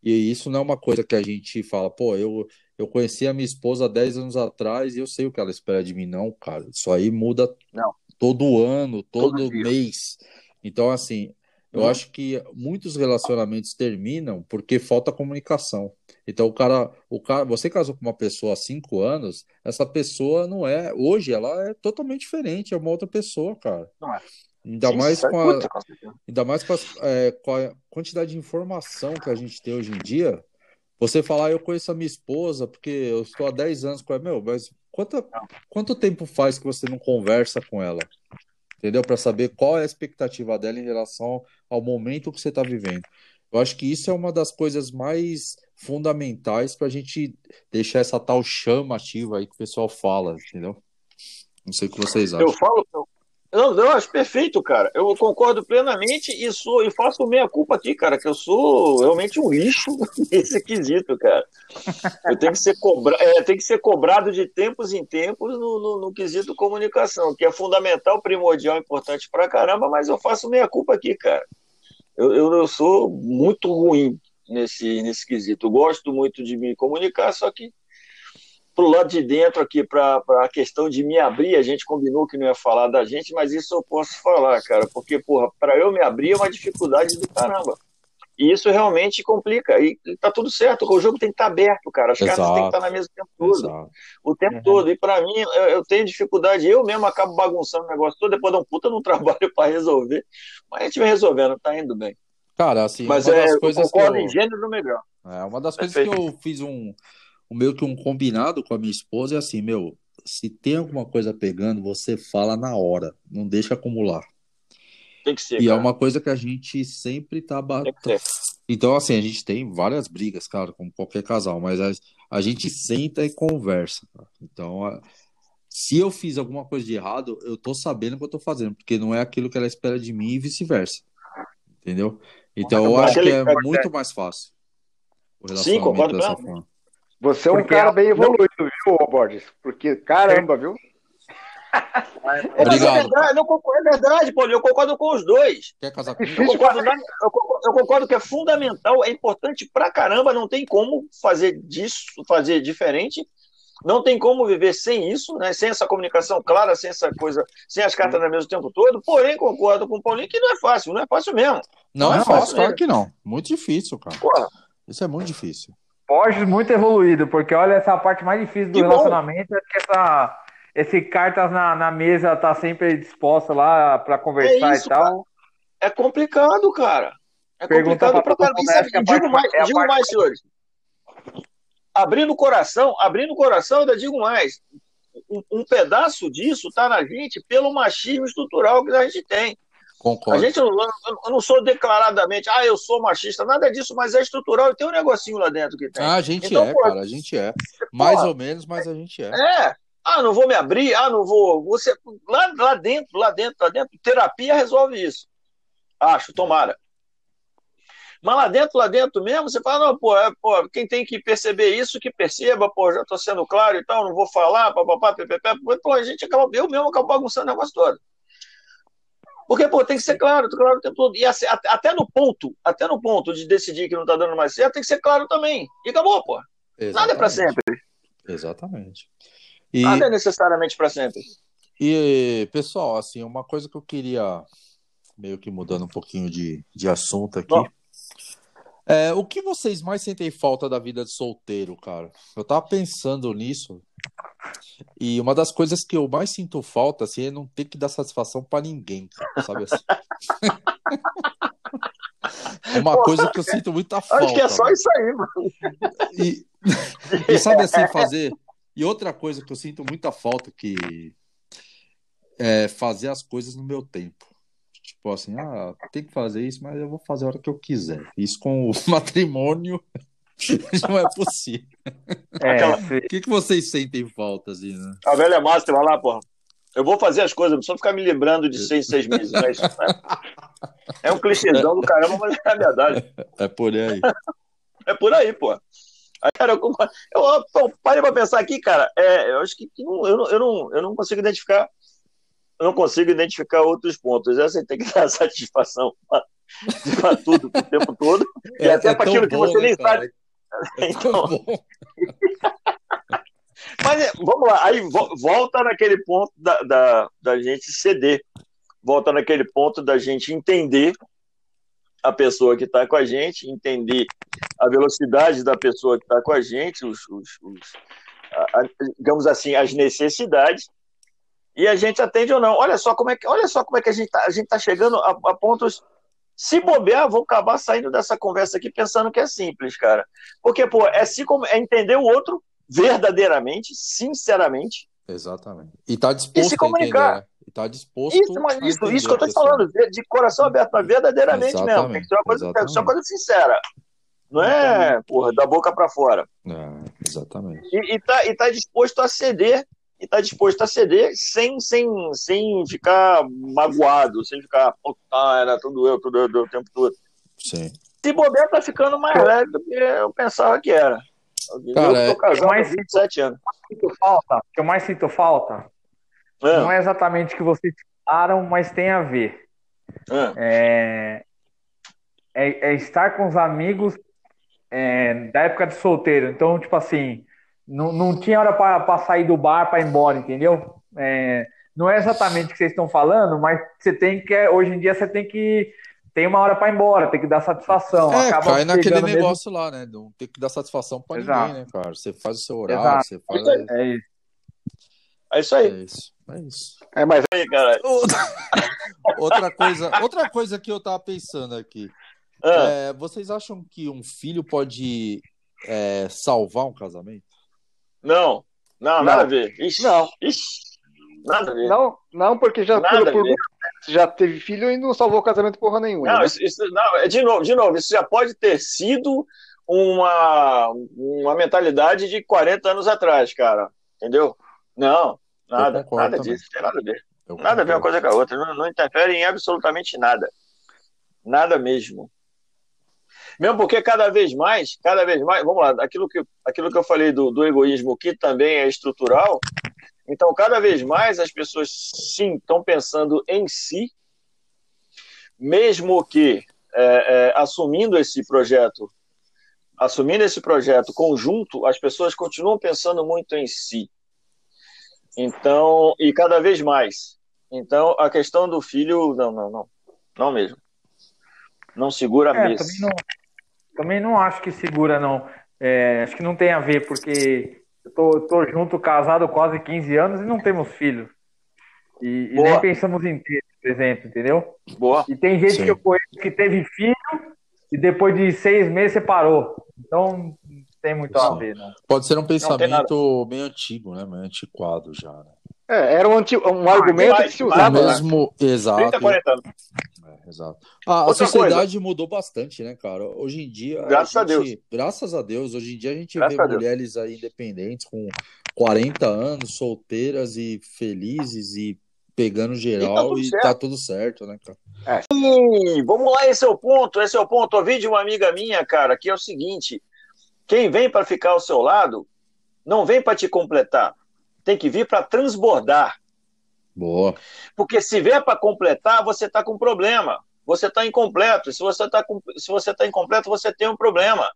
E isso não é uma coisa que a gente fala, pô, eu eu conheci a minha esposa há 10 anos atrás e eu sei o que ela espera de mim não, cara. Isso aí muda não. todo ano, todo, todo mês. Então assim, eu hum. acho que muitos relacionamentos terminam porque falta comunicação. Então o cara, o cara, você casou com uma pessoa há cinco anos, essa pessoa não é, hoje ela é totalmente diferente, é uma outra pessoa, cara. Não é. Ainda Sim, mais, com a, ainda mais com, é, com a quantidade de informação que a gente tem hoje em dia. Você falar, eu conheço a minha esposa porque eu estou há 10 anos com ela. Meu, mas quanto, quanto tempo faz que você não conversa com ela? Entendeu? Para saber qual é a expectativa dela em relação ao momento que você está vivendo. Eu acho que isso é uma das coisas mais fundamentais para a gente deixar essa tal chama ativa aí que o pessoal fala, entendeu? Não sei o que vocês acham. Eu falo, eu, Não, não, acho perfeito, cara. Eu concordo plenamente e sou e faço meia culpa aqui, cara, que eu sou realmente um lixo *laughs* nesse quesito, cara. Eu tenho que ser cobrado, é, tem que ser cobrado de tempos em tempos no, no, no, quesito comunicação, que é fundamental, primordial, importante pra caramba, mas eu faço meia culpa aqui, cara. Eu, eu, eu sou muito ruim nesse, nesse quesito. Eu gosto muito de me comunicar, só que pro lado de dentro aqui, para a questão de me abrir, a gente combinou que não ia falar da gente, mas isso eu posso falar, cara, porque, porra, para eu me abrir é uma dificuldade do caramba. E isso realmente complica. E, tá tudo certo, o jogo tem que estar tá aberto, cara. As Exato. cartas têm que estar tá na mesa o tempo todo. Exato. O tempo uhum. todo. E para mim, eu, eu, tenho dificuldade. Eu mesmo acabo bagunçando o negócio todo, depois de um puta *laughs* no trabalho para resolver. Mas a gente vem resolvendo, tá indo bem. Cara, assim, mas é, eu concordo eu... em gênero melhor. É, uma das Perfeito. coisas que eu fiz um o meio que um combinado com a minha esposa é assim, meu, se tem alguma coisa pegando, você fala na hora, não deixa acumular. Tem que ser. E é cara. é uma coisa que a gente sempre tá batendo. Então, assim, a gente tem várias brigas, cara, como qualquer casal, mas a, a gente senta e conversa. Cara. Então, a, se eu fiz alguma coisa de errado, eu tô sabendo o que eu tô fazendo, porque não é aquilo que ela espera de mim e vice-versa. Entendeu? Então, eu acho que é muito mais fácil. Sim, concordo dessa forma. Você é um Porque cara bem evoluído, não... viu, Borges? Porque, caramba, viu? É, é verdade, não, é verdade, Paulo, eu concordo com os dois. Quer casar comigo? Eu concordo, eu, concordo, eu concordo, que é fundamental, é importante pra caramba, não tem como fazer disso, fazer diferente. Não tem como viver sem isso, né? sem essa comunicação clara, sem essa coisa, sem as cartas na mesa o tempo todo. Porém, concordo com o Paulinho que não é fácil, não é fácil mesmo. Não, não é, é fácil, fácil claro que não. Muito difícil, cara. Porra. Isso é muito difícil. Borges muito evoluído, porque olha, essa parte mais difícil do que relacionamento é que essa, esse cartas na, na mesa tá sempre disposta lá para conversar é isso, e tal. Cara. É complicado, cara. É Pergunta complicado pra caramba. É, digo mais, é digo mais, senhores. Abrindo o coração, abrindo o coração, ainda digo mais. Um, um pedaço disso tá na gente pelo machismo estrutural que a gente tem. Concordo. A gente não, eu não sou declaradamente, ah, eu sou machista, nada disso, mas é estrutural e tem um negocinho lá dentro que tem. Ah, a gente então, é, pô, cara, a gente é. Mais ou menos, mas a gente é. É. Ah, não vou me abrir, ah, não vou. Você, lá, lá dentro, lá dentro, lá dentro, terapia resolve isso. Acho, tomara. Mas lá dentro, lá dentro mesmo, você fala, não, pô, é, pô quem tem que perceber isso, que perceba, pô, já tô sendo claro e tal, não vou falar, papapá, ppp, pô, a gente acaba, eu mesmo acabo bagunçando o negócio todo. Porque, pô, tem que ser claro, claro o tempo todo. E assim, até no ponto, até no ponto de decidir que não tá dando mais certo, tem que ser claro também. E acabou, pô. Exatamente. Nada é para sempre. Exatamente. E... Nada é necessariamente para sempre. E, pessoal, assim, uma coisa que eu queria, meio que mudando um pouquinho de, de assunto aqui. Bom. É, o que vocês mais sentem falta da vida de solteiro, cara? Eu tava pensando nisso. E uma das coisas que eu mais sinto falta, assim, é não ter que dar satisfação para ninguém, sabe assim? *laughs* é uma Porra, coisa que eu sinto muita falta. Acho que é só isso aí, mano. E, e sabe assim, fazer. E outra coisa que eu sinto muita falta, que é fazer as coisas no meu tempo. Tipo assim, ah, tem que fazer isso, mas eu vou fazer a hora que eu quiser. Isso com o *laughs* matrimônio *laughs* não é possível. É, Aquela... O que, que vocês sentem falta, assim, né? A velha máxima lá, porra. Eu vou fazer as coisas, não só ficar me lembrando de seis, seis meses. Né? É um clichêzão do caramba, mas é a verdade. É por aí. É por aí, pô. Aí, cara, eu, eu, eu parei pra pensar aqui, cara. É, eu acho que eu, eu, eu, não, eu não consigo identificar. Eu não consigo identificar outros pontos. Essa tem que dar *laughs* satisfação para tudo o tempo todo. É, e até é para aquilo bom, que você né, nem cara? sabe. É *laughs* então... *laughs* Mas é, vamos lá, aí volta naquele ponto da, da, da gente ceder, volta naquele ponto da gente entender a pessoa que está com a gente, entender a velocidade da pessoa que está com a gente, os, os, os a, a, digamos assim, as necessidades, e a gente atende ou não. Olha só como é que, olha só como é que a gente está tá chegando a, a pontos se bobear, vou acabar saindo dessa conversa aqui pensando que é simples, cara. Porque, pô, é, se, é entender o outro verdadeiramente, sinceramente. Exatamente. E tá disposto e se comunicar. a? E tá disposto isso, isso, isso que eu tô te falando, de coração aberto, verdadeiramente exatamente, mesmo. Tem que ser uma coisa, ser uma coisa sincera. Não é, porra, da boca para fora. É, exatamente. E, e, tá, e tá disposto a ceder e está disposto a ceder sem, sem, sem ficar magoado, sem ficar, ah, era tudo eu, tudo eu, o tempo todo. Sim. Se bobear, tá ficando mais leve do que eu pensava que era. Cara, eu tô casado mais- há 27 anos. O que eu falta, o que eu mais sinto falta, É, não é exatamente o que vocês falaram, mas tem a ver. é. É, é, é estar com os amigos é, da época de solteiro. Então, tipo assim, não, não tinha hora para sair do bar para ir embora, entendeu? É, não é exatamente o que vocês estão falando, mas você tem que, hoje em dia, você tem que tem uma hora para ir embora, tem que dar satisfação. É, acaba cai naquele mesmo- negócio lá, né? Não tem que dar satisfação pra Exato. ninguém, né, cara? Você faz o seu horário, Exato. você faz. É isso. É isso É aí. isso. É isso. É, mas aí, cara. *laughs* Outra coisa, outra coisa que eu tava pensando aqui. Ah, É, vocês acham que um filho pode é, salvar um casamento? Não, não, Não. nada a ver. Ixi, Não. ixi, nada a ver. Não, não, porque já, Nada por, por já teve filho e não salvou o casamento porra nenhuma. Não, né? isso, isso- não, é de novo, de novo, isso já pode ter sido uma, uma mentalidade de 40 anos atrás, cara. Entendeu? Não, nada, concordo nada também. disso, tem nada a ver. Nada a ver uma coisa com a outra, não, não interfere em absolutamente nada. Nada mesmo. Mesmo porque cada vez mais, cada vez mais, vamos lá, aquilo que, aquilo que eu falei do, do egoísmo, que também é estrutural, então cada vez mais as pessoas sim estão pensando em si, mesmo que é, é, assumindo esse projeto, assumindo esse projeto conjunto, as pessoas continuam pensando muito em si. Então, e cada vez mais. Então, a questão do filho, não, não, não. Não mesmo. Não segura É, mesmo. também, não, também não acho que segura, não. É, acho que não tem a ver, porque eu tô, tô junto, casado quase 15 anos e não temos filhos. E, e nem pensamos em ter, por exemplo, entendeu? Boa. E tem gente Sim. que eu conheço que teve filho e depois de seis meses separou. Então, não tem muito a Sim. ver, não. Pode ser um pensamento meio antigo, né? Meio antiquado já. Né? É, era um, anti- um argumento demais, que se usava. né? mesmo, exato. 30, 40 anos. É, exato. A, a sociedade mudou bastante, né, cara? Hoje em dia. Graças a gente- Graças a Deus. Hoje em dia a gente Graças vê a Deus. mulheres aí independentes com 40 anos, solteiras e felizes e pegando geral tudo e certo. tá tudo certo, né, cara? Sim, vamos lá, esse é o ponto, esse é o ponto. Ouvi de uma amiga minha, cara, que é o seguinte: quem vem para ficar ao seu lado não vem para te completar, tem que vir para transbordar. Boa. Porque se vier para completar, você está com problema. Você está incompleto. Se você está se você tá incompleto, você tem um problema.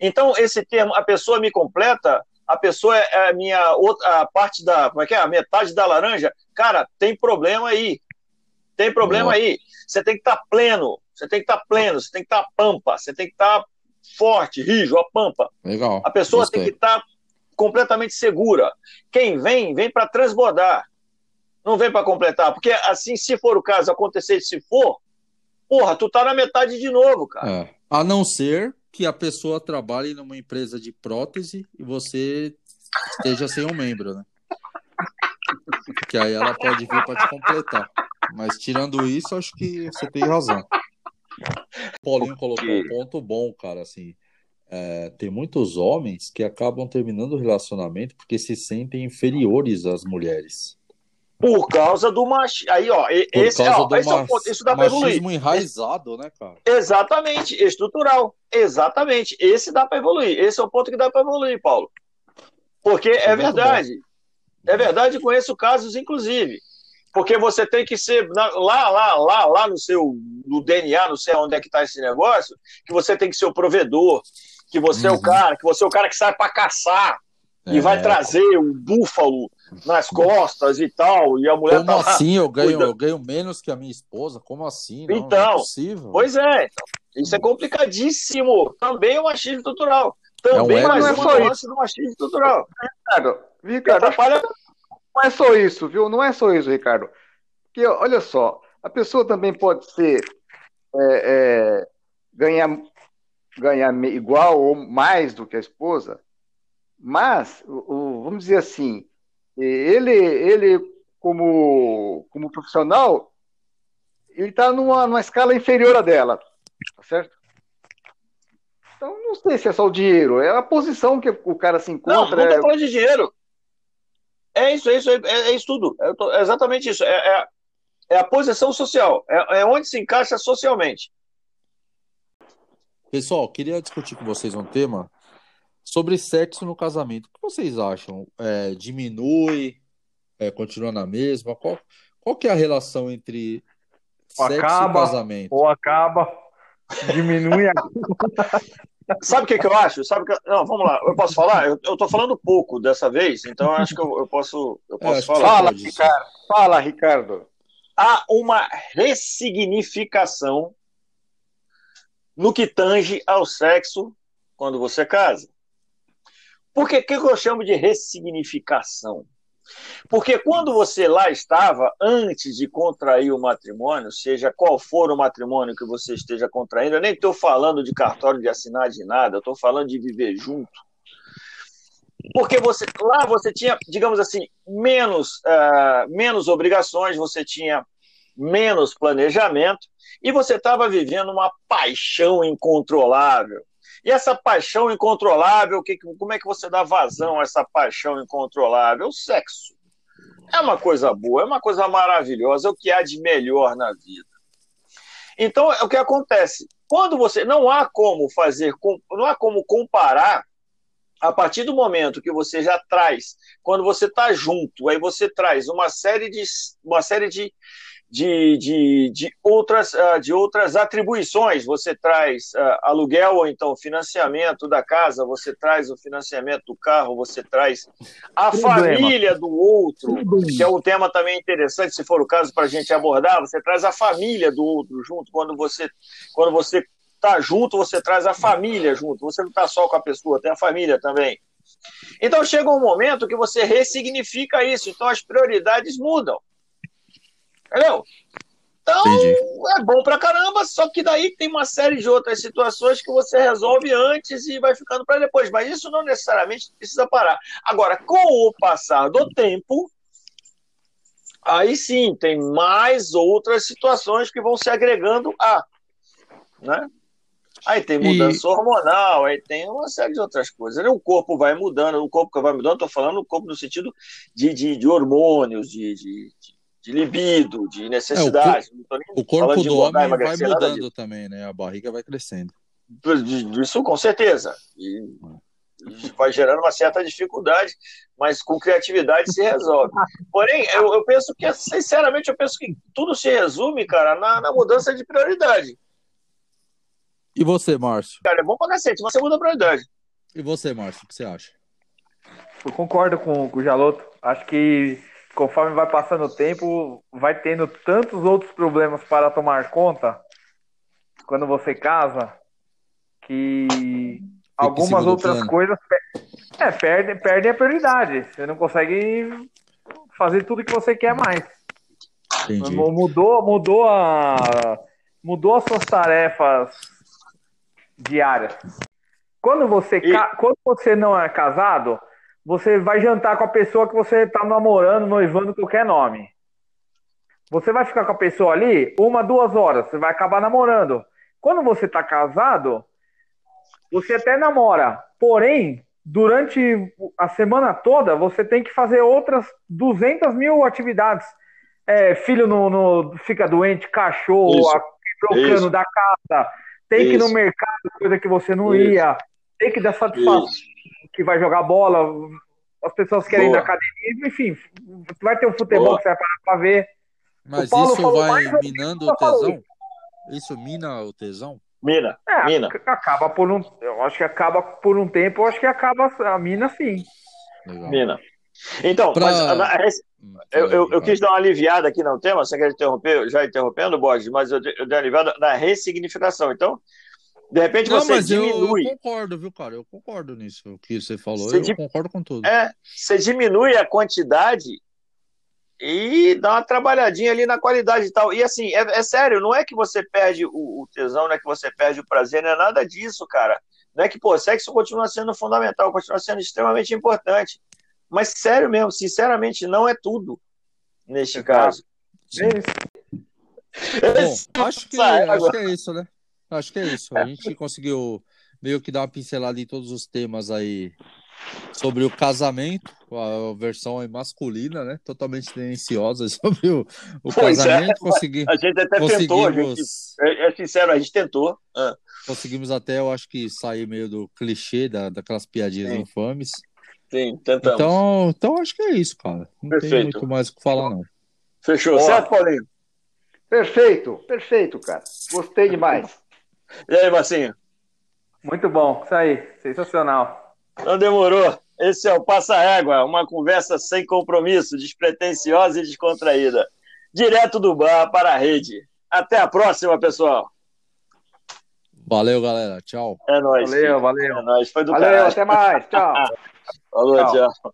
Então, esse termo, a pessoa me completa, a pessoa é a minha outra a parte da, como é que é? A metade da laranja, cara, tem problema aí. Tem problema Boa. aí. Você tem que estar pleno, você tem que estar pleno, você tem que estar pampa, você tem que estar forte, rijo, a pampa. Legal. A pessoa Gostei. tem que estar completamente segura. Quem vem, vem para transbordar. Não vem para completar. Porque assim, se for o caso, acontecer, se for, porra, tu tá na metade de novo, cara. É. A não ser que a pessoa trabalhe numa empresa de prótese e você esteja sem um membro, né? Que aí ela pode vir para te completar. Mas tirando isso, acho que você tem razão. O Paulinho colocou um ponto bom, cara. Assim, é, tem muitos homens que acabam terminando o relacionamento porque se sentem inferiores às mulheres. Por causa do machismo. Aí, ó, esse, ó, do esse é o ponto. Isso dá para evoluir. machismo enraizado, né, cara? Exatamente, estrutural. Exatamente. Esse dá para evoluir. Esse é o ponto que dá para evoluir, Paulo. Porque Isso é é verdade. É verdade, conheço casos, inclusive. Porque você tem que ser lá, lá, lá, lá no seu no DNA, não sei onde é que está esse negócio, que você tem que ser o provedor, que você é Uhum. o cara, que você é o cara que sai para caçar e É. vai trazer o búfalo nas costas e tal, e a mulher Como tá lá. assim eu ganho, eu ganho menos que a minha esposa? Como assim? Não, Então, não é possível. Pois é, então, isso é complicadíssimo. Também é o machismo estrutural. Também É um mais ego, uma nuance do machismo estrutural. Ricardo, Ricardo, atrapalha não é só isso, viu? Não é só isso, Ricardo. Porque, olha só, a pessoa também pode ser é, é, ganhar, ganhar igual ou mais do que a esposa, mas, o- vamos dizer assim, ele, ele como, como profissional, ele está numa, numa escala inferior à dela, tá certo? Então, não sei se é só o dinheiro, é a posição que o cara se Não, encontra. não é- tô falando de dinheiro. É isso, é isso, é, é isso tudo. É, é exatamente isso. É, é, é, a posição social. É, é onde se encaixa socialmente. Pessoal, queria discutir com vocês um tema sobre sexo no casamento. O que vocês acham? É, diminui? É, continua na mesma? Qual, qual que é a relação entre ou sexo acaba, e casamento? Ou acaba, diminui. A... *laughs* Sabe o que, que eu acho? Sabe que... Não, vamos lá. Eu posso falar? Eu, eu tô falando pouco dessa vez, então acho que eu, eu posso, eu posso é, falar. Fala, Ricardo. Fala, Ricardo. Há uma ressignificação no que tange ao sexo quando você casa. Por que, que eu chamo de ressignificação? Porque quando você lá estava, antes de contrair o matrimônio, seja qual for o matrimônio que você esteja contraindo, eu nem estou falando de cartório de assinar de nada, eu estou falando de viver junto. Porque você lá você tinha, digamos assim, menos, uh, menos obrigações, você tinha menos planejamento e você estava vivendo uma paixão incontrolável. E essa paixão incontrolável, que, como é que você dá vazão a essa paixão incontrolável? O sexo. É uma coisa boa, é uma coisa maravilhosa, é o que há de melhor na vida. Então, é o que acontece. Quando você. Não há como fazer. Não há como comparar a partir do momento que você já traz, quando você está junto, aí você traz uma série de, uma série de, de, de, de, outras, ah, de outras atribuições. Você traz uh, aluguel ou então financiamento da casa, você traz o financiamento do carro, você traz a família do outro, que é um tema também interessante, se for o caso, para a gente abordar. Você traz a família do outro junto. Quando você quando você está junto, você traz a família junto. Você não está só com a pessoa, tem a família também. Então chega um momento que você ressignifica isso. Então as prioridades mudam. Entendeu? Então, Entendi. é bom pra caramba, só que daí tem uma série de outras situações que você resolve antes e vai ficando para depois. Mas isso não necessariamente precisa parar. Agora, com o passar do tempo, aí sim, tem mais outras situações que vão se agregando a. Né? Aí tem mudança e... hormonal, aí tem uma série de outras coisas. O corpo vai mudando, o corpo que vai mudando, estou falando o corpo no sentido de, de, de hormônios, de, de, de libido, de necessidade. É, o, o, corpo do homem vai mudando também, né? A barriga vai crescendo. Isso com certeza. E vai gerando uma certa dificuldade, mas com criatividade se resolve. Porém, eu, eu, penso que, sinceramente, eu penso que tudo se resume, cara, na, na mudança de prioridade. E você, Márcio? Cara, é bom pra cacete, você muda a prioridade. E você, Márcio, o que você acha? Eu concordo com, com o Jaloto. Acho que conforme vai passando o tempo, vai tendo tantos outros problemas para tomar conta quando você casa que algumas outras plano. coisas é, perdem, perdem a prioridade. Você não consegue fazer tudo que você quer mais. Entendi. Mudou, mudou a mudou as suas tarefas diárias. Quando você, e... quando você não é casado, você vai jantar com a pessoa que você está namorando, noivando, qualquer nome. Você vai ficar com a pessoa ali uma, duas horas, você vai acabar namorando. Quando você está casado, você até namora, porém, durante a semana toda, você tem que fazer outras 200 mil atividades. É, filho no, no, fica doente, cachorro, trocando da casa, tem isso. que ir no mercado, coisa que você não isso. ia, tem que dar satisfação que vai jogar bola, as pessoas querem Boa. ir na academia, enfim, vai ter um futebol Boa. que você vai parar pra ver. Mas isso vai minando o tesão? Isso mina o tesão? Mina, é, mina. Acaba por um. Eu acho que acaba por um tempo, eu acho que acaba a mina sim. Legal. Mina. Então, pra... mas, hum, eu, eu, eu, quis dar uma aliviada aqui no tema, você quer interromper, já interrompendo, Borges, mas eu, eu dei uma aliviada na ressignificação. Então, de repente não, você mas diminui. Eu, concordo, viu, cara? Eu concordo nisso o que você falou. Você eu di... concordo com tudo. É, você diminui a quantidade e dá uma trabalhadinha ali na qualidade e tal. E assim, é, é sério, não é que você perde o, o, tesão, não é que você perde o prazer, não é nada disso, cara. Não é que, pô, sexo continua sendo fundamental, continua sendo extremamente importante. Mas sério mesmo, sinceramente, não é tudo neste caso. É. Bom, acho que, acho que é isso, né? Acho que é isso. A gente conseguiu meio que dar uma pincelada em todos os temas aí sobre o casamento, a versão masculina, né? Totalmente tendenciosa *laughs* sobre o, o é. casamento. É. Consegui, a gente até tentou, a gente, é, é, sincero, a gente tentou. Ah. Conseguimos até, eu acho que sair meio do clichê da, daquelas piadinhas Sim. infames. Sim, tentamos. Então, então acho que é isso, cara. Não Perfeito. tem muito mais o que falar, não. Fechou, Boa. certo, Paulinho? Perfeito, perfeito, cara. Gostei demais. E aí, Marcinho? Muito bom, isso aí, sensacional. Não demorou. Esse é o Passa Égua, uma conversa sem compromisso, despretensiosa e descontraída. Direto do bar para a rede. Até a próxima, pessoal. Valeu, galera. Tchau. É nóis. Valeu, valeu. É nóis. Foi do valeu, caralho. até mais. Tchau. *laughs* Falou, tchau. tchau.